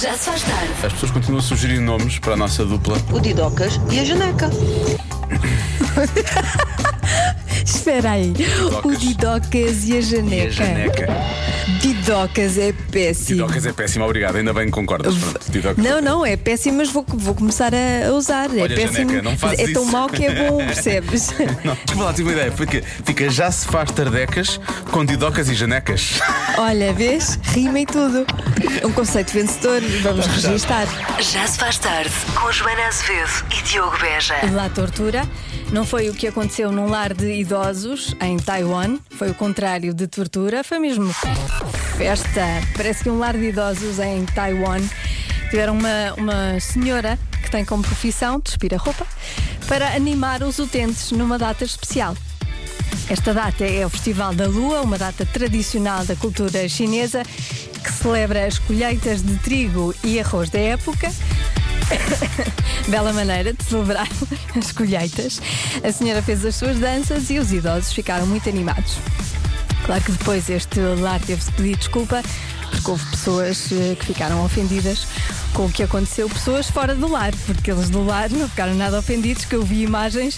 Já se faz tarde. As pessoas continuam a sugerir nomes para a nossa dupla. O Didocas e a Janeca. Espera aí. O Didocas e a E a Janeca. Janeca. Didocas é péssimo. Tidocas é péssimo, obrigado. Ainda bem que concordas. Pronto. Não, não, é péssimo, mas vou, vou começar a usar. é Olha, péssimo. Janeca, não fazes é tão isso. mau que é bom, percebes? Não, desculpa lá, tive uma ideia. Porque fica já se faz tardecas com Tidocas e Janecas. Olha, vês? Rima e tudo. Um conceito vencedor, vamos registar. Já se faz tarde. Com Joana Azevedo e Diogo Beja. La tortura não foi o que aconteceu num lar de idosos em Taiwan, foi o contrário de tortura, foi mesmo festa. Parece que um lar de idosos em Taiwan tiveram uma, uma senhora que tem como profissão despir a roupa para animar os utentes numa data especial. Esta data é o Festival da Lua, uma data tradicional da cultura chinesa que celebra as colheitas de trigo e arroz da época. Bela maneira de celebrar as colheitas. A senhora fez as suas danças e os idosos ficaram muito animados. Claro que depois este lar teve-se pedir desculpa, porque houve pessoas eh, que ficaram ofendidas com o que aconteceu, pessoas fora do lar, porque eles do lar não ficaram nada ofendidos, que eu vi imagens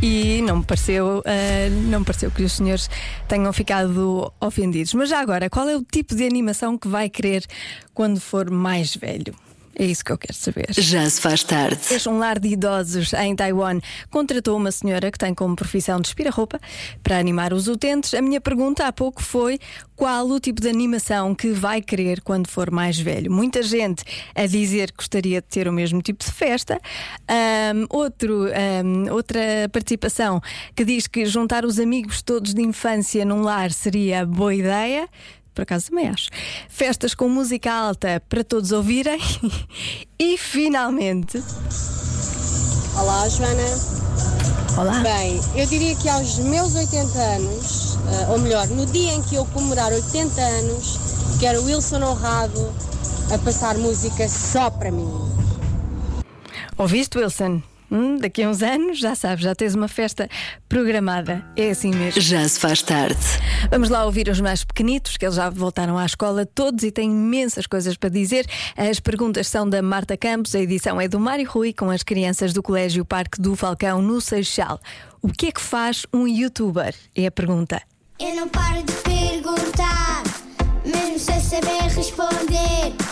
e não me pareceu, eh, não me pareceu que os senhores tenham ficado ofendidos. Mas já agora, qual é o tipo de animação que vai querer quando for mais velho? É isso que eu quero saber. Já se faz tarde. Um lar de idosos em Taiwan contratou uma senhora que tem como profissão de roupa para animar os utentes. A minha pergunta há pouco foi qual o tipo de animação que vai querer quando for mais velho. Muita gente a dizer que gostaria de ter o mesmo tipo de festa. Ahm, outro, ahm, outra participação que diz que juntar os amigos todos de infância num lar seria boa ideia. Por acaso também acho. Festas com música alta para todos ouvirem. e finalmente. Olá, Joana. Olá. Bem, eu diria que aos meus 80 anos, ah, ou melhor, no dia em que eu comemorar 80 anos, quero Wilson Honrado a passar música só para mim. Ouviste, Wilson? Hum, daqui a uns anos, já sabes, já tens uma festa programada. É assim mesmo. Já se faz tarde. Vamos lá ouvir os mais pequenitos, que eles já voltaram à escola todos e têm imensas coisas para dizer. As perguntas são da Marta Campos, a edição é do Mário Rui, com as crianças do Colégio Parque do Falcão, no Seixal. O que é que faz um youtuber? É a pergunta. Eu não paro de perguntar, mesmo sem saber responder.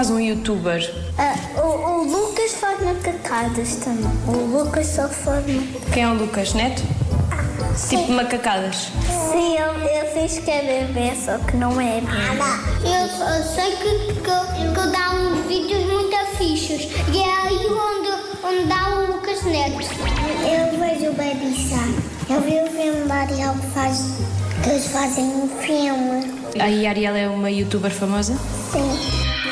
Faz um youtuber? Ah, o, o Lucas faz macacadas também. O Lucas só faz Quem é o Lucas Neto? Tipo macacadas. Sim, ele, ele fez que é bebê, só que não é bebê. Eu, eu sei que, que, que dá uns vídeos muito fixos e é aí onde, onde dá o Lucas Neto. Eu vejo o Baby Shark. Eu vi o filme da Ariel que faz. que eles fazem um filme. A Ariel é uma youtuber famosa? Sim.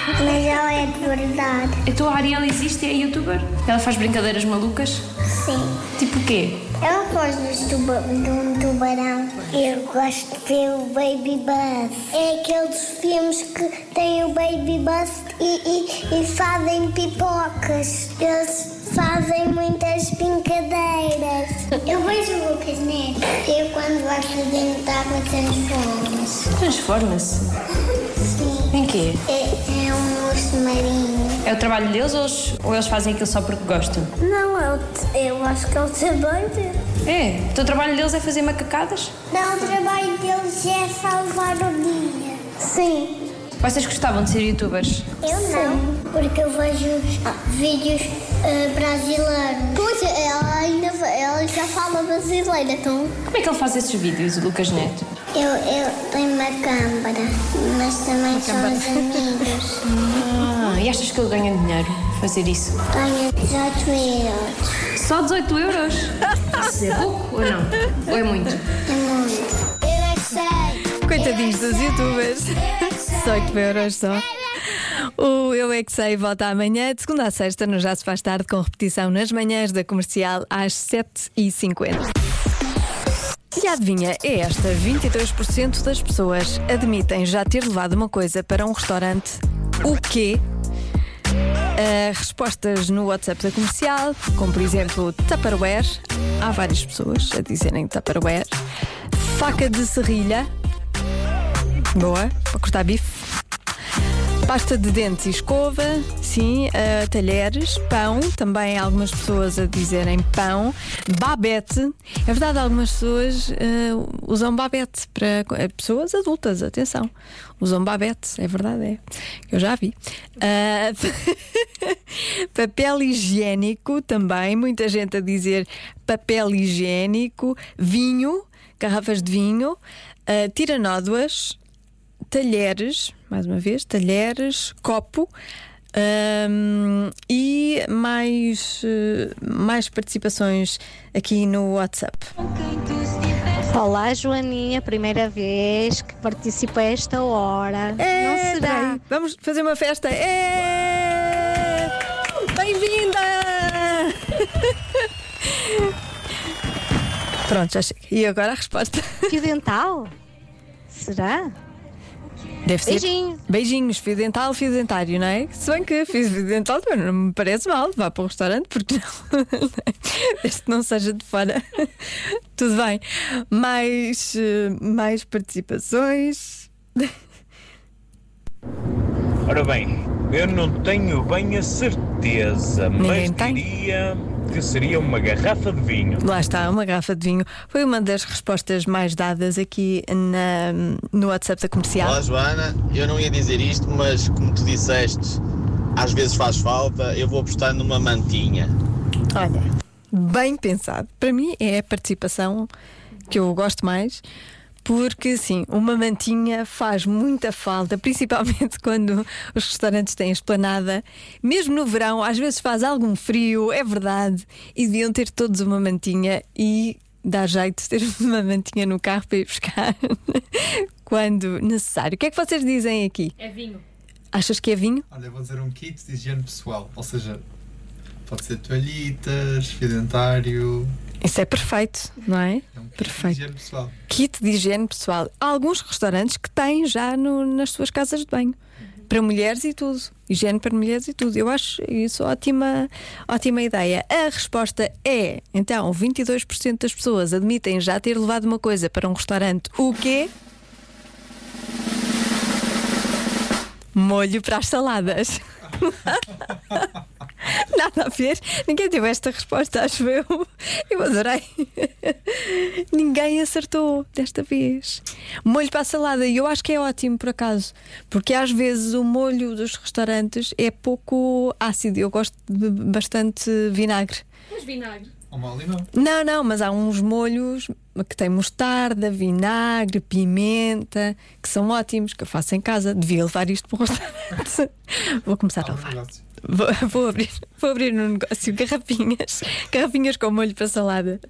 Mas ela é de verdade. Então a Ariel existe e é youtuber? Ela faz brincadeiras malucas? Sim. Tipo o quê? Ela faz dos tuba de um tubarão. Eu gosto de ver o Baby Bus. É aqueles filmes que têm o Baby Bus e, e, e fazem pipocas. Eles fazem muitas brincadeiras. Eu vejo o Lucas Neto. Eu quando vai fazer água transforma-se. Transforma-se. Sim. Em quê? É, é um urso marinho. É o trabalho deles ou eles, ou eles fazem aquilo só porque gostam? Não, eu, eu acho que ele também É? Então o trabalho deles é fazer macacadas? Não, o trabalho deles é salvar o dia. Sim. Vocês gostavam de ser youtubers? Eu não, porque eu vejo vídeos eh, brasileiros. Pois, ela ainda ela já fala brasileira, então. Como é que ele faz esses vídeos, o Lucas Neto? Eu, eu tenho uma câmara, mas também são os amigos. E achas que ele ganha dinheiro fazer isso? Ganha 18 euros. Só 18 euros? Isso é pouco ou não? Ou é muito? É muito. Eu é que sei. Coitadinhos dos youtubers. 18 euros só. Eu é O Eu é que Sei volta amanhã, de segunda a sexta, no Já Se Faz Tarde, com repetição nas manhãs da comercial às 7h50. E a adivinha é esta: 22% das pessoas admitem já ter levado uma coisa para um restaurante. O quê? Uh, respostas no WhatsApp da comercial, como por exemplo Tupperware. Há várias pessoas a dizerem Tupperware. Faca de serrilha. Boa, para cortar bife. Pasta de dentes e escova, sim, uh, talheres, pão, também algumas pessoas a dizerem pão, babete. É verdade, algumas pessoas uh, usam babete para uh, pessoas adultas, atenção, usam babete, é verdade, é. Eu já vi. papel higiênico também, muita gente a dizer papel higiênico, vinho, garrafas de vinho, uh, talheres, mais uma vez, talheres, copo. Um, e mais, uh, mais participações aqui no WhatsApp. Olá, Joaninha, primeira vez que participo a esta hora. É, Não será? Vamos fazer uma festa. É! Bem-vinda! Pronto, já chega. E agora a resposta. Fio dental? Será? Deve ser. Beijinho. Beijinhos, fio dental, fio dentário, não é? Se bem que fio dental não me parece mal, vá para o restaurante, porque não. Desde que não seja de fora. Tudo bem. Mais, eh, mais participações. Ora bem, eu não tenho bem a certeza, Ninguém mas tem? diria que seria uma garrafa de vinho. Lá está, uma garrafa de vinho. Foi uma das respostas mais dadas aqui na, no WhatsApp da comercial. Olá Joana, eu não ia dizer isto, mas como tu disseste, às vezes faz falta, eu vou apostar numa mantinha. Olha, bem pensado. Para mim é a participação que eu gosto mais. Porque sim, uma mantinha faz muita falta, principalmente quando os restaurantes têm esplanada. Mesmo no verão, às vezes faz algum frio, é verdade, e deviam ter todos uma mantinha e dá jeito de ter uma mantinha no carro para ir buscar quando necessário. O que é que vocês dizem aqui? É vinho. Achas que é vinho? Olha, eu vou dizer um kit de higiene pessoal, ou seja, pode ser toalhitas, fio dentário, Isso é perfeito, não é? é um kit de Perfeito. higiene pessoal. Kit de higiene pessoal. Há alguns restaurantes que têm já no- nas suas casas de banho. Para mulheres e tudo. Higiene para mulheres e tudo. Eu acho isso ótima, ótima ideia. A resposta é: então, 22% das pessoas admitem já ter levado uma coisa para um restaurante. O quê? Molho para as saladas. Nada a ver. Ninguém teve esta resposta, acho eu. Eu adorei. Ninguém acertou desta vez. Molho para a salada, e eu acho que é ótimo por acaso, porque às vezes o molho dos restaurantes é pouco ácido. Eu gosto de bastante vinagre. Mas vinagre. Ou mal limão. Não, não, mas há uns molhos que têm mostarda, vinagre, pimenta, que são ótimos, que eu faço em casa. Devia levar isto para o restaurante. Vou começar a Há levar. Vou, vou abrir, vou abrir um negócio, garrafinhas, garrafinhas com molho para salada,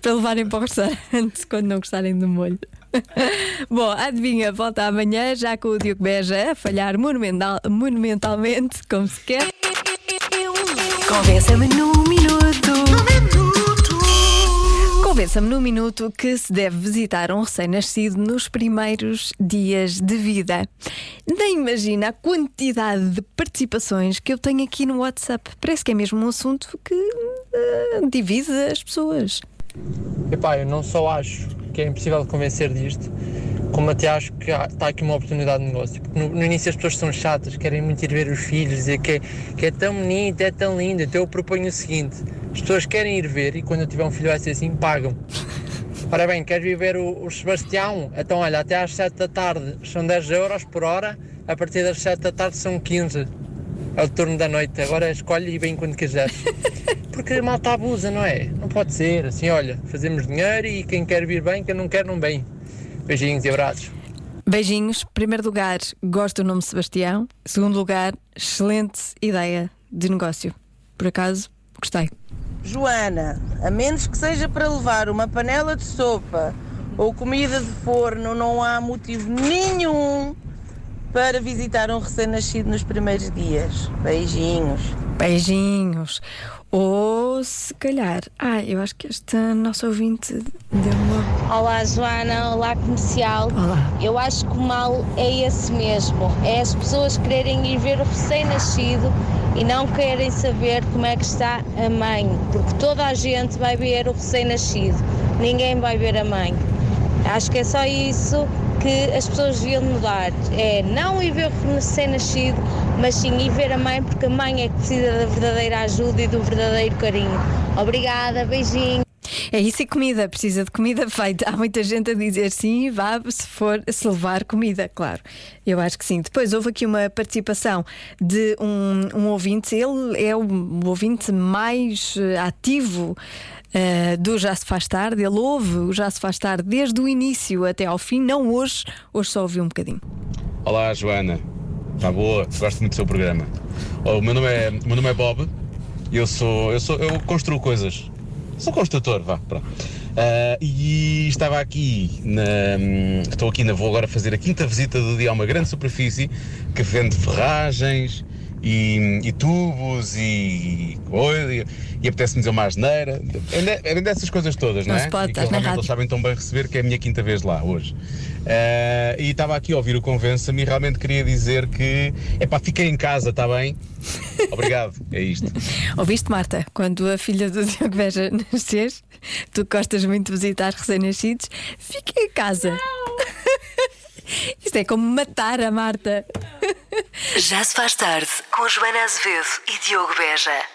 para levarem para o restaurante quando não gostarem do molho. Bom, adivinha, volta amanhã, já com o Diogo Beja a falhar monumental, monumentalmente, como se quer. Convença-me num minuto. Convença-me num minuto que se deve visitar um recém-nascido nos primeiros dias de vida. Nem imagina a quantidade de participações que eu tenho aqui no WhatsApp. Parece que é mesmo um assunto que eh, divide as pessoas. Epá, eu não só acho que é impossível convencer disto, como até acho que está aqui uma oportunidade de negócio. Porque no, no início as pessoas são chatas, querem muito ir ver os filhos, dizer que é, que é tão bonito, é tão lindo. Então eu proponho o seguinte: as pessoas querem ir ver e quando eu tiver um filho vai ser assim, pagam. Ora bem, queres ir ver o, o Sebastião? Então olha, até às 7 da tarde são 10 euros por hora, a partir das 7 da tarde são 15. É o turno da noite, agora escolhe e vem quando quiseres. Porque a malta abusa, não é? Não pode ser. Assim, olha, fazemos dinheiro e quem quer vir bem, quem não quer, não vem. Beijinhos e abraços. Beijinhos. Primeiro lugar, gosto do nome Sebastião. Segundo lugar, excelente ideia de negócio. Por acaso, gostei. Joana, a menos que seja para levar uma panela de sopa ou comida de forno, não há motivo nenhum para visitar um recém-nascido nos primeiros dias. Beijinhos. Beijinhos. Ou se calhar. Ah, eu acho que esta nossa ouvinte deu uma. Olá Joana, olá comercial. Olá. Eu acho que o mal é esse mesmo. É as pessoas quererem ir ver o recém-nascido e não querem saber como é que está a mãe. Porque toda a gente vai ver o recém-nascido. Ninguém vai ver a mãe. Acho que é só isso que as pessoas deviam mudar. É não ir ver o recém-nascido, mas sim ir ver a mãe, porque a mãe é que precisa da verdadeira ajuda e do verdadeiro carinho. Obrigada, beijinho. É isso e comida, precisa de comida feita. Há muita gente a dizer sim, vá se for se levar comida, claro. Eu acho que sim. Depois houve aqui uma participação de um, um ouvinte, ele é o, ouvinte mais eh, ativo. eh, do Já Se Faz Tarde, ele ouve o Já Se Faz Tarde desde o início até ao fim, não hoje, hoje só ouviu um bocadinho. Olá, Joana. Está boa? Gosto muito do seu programa. Oh, o meu nome é, meu nome é Bob. Eu sou, eu sou, eu construo coisas. Sou construtor, vá. Pronto. Ah, e estava aqui, na, estou aqui, na, vou agora fazer a quinta visita do dia a uma grande superfície que vende ferragens e, e tubos e coisa, e, e apetece-me dizer uma asneira. É, é dessas coisas todas, não, Não é? pode, E que realmente eles sabem tão bem receber que é a minha quinta vez lá hoje. Ah, e estava aqui a ouvir o Convença-me e realmente queria dizer que, epá, fiquei em casa, está bem? Obrigado, é isto. Ouviste, Marta, quando a filha do Diogo Beja nascer, tu gostas muito de visitar recém-nascidos, fica em casa. Isto é como matar a Marta. Já se faz tarde com Joana Azevedo e Diogo Beja.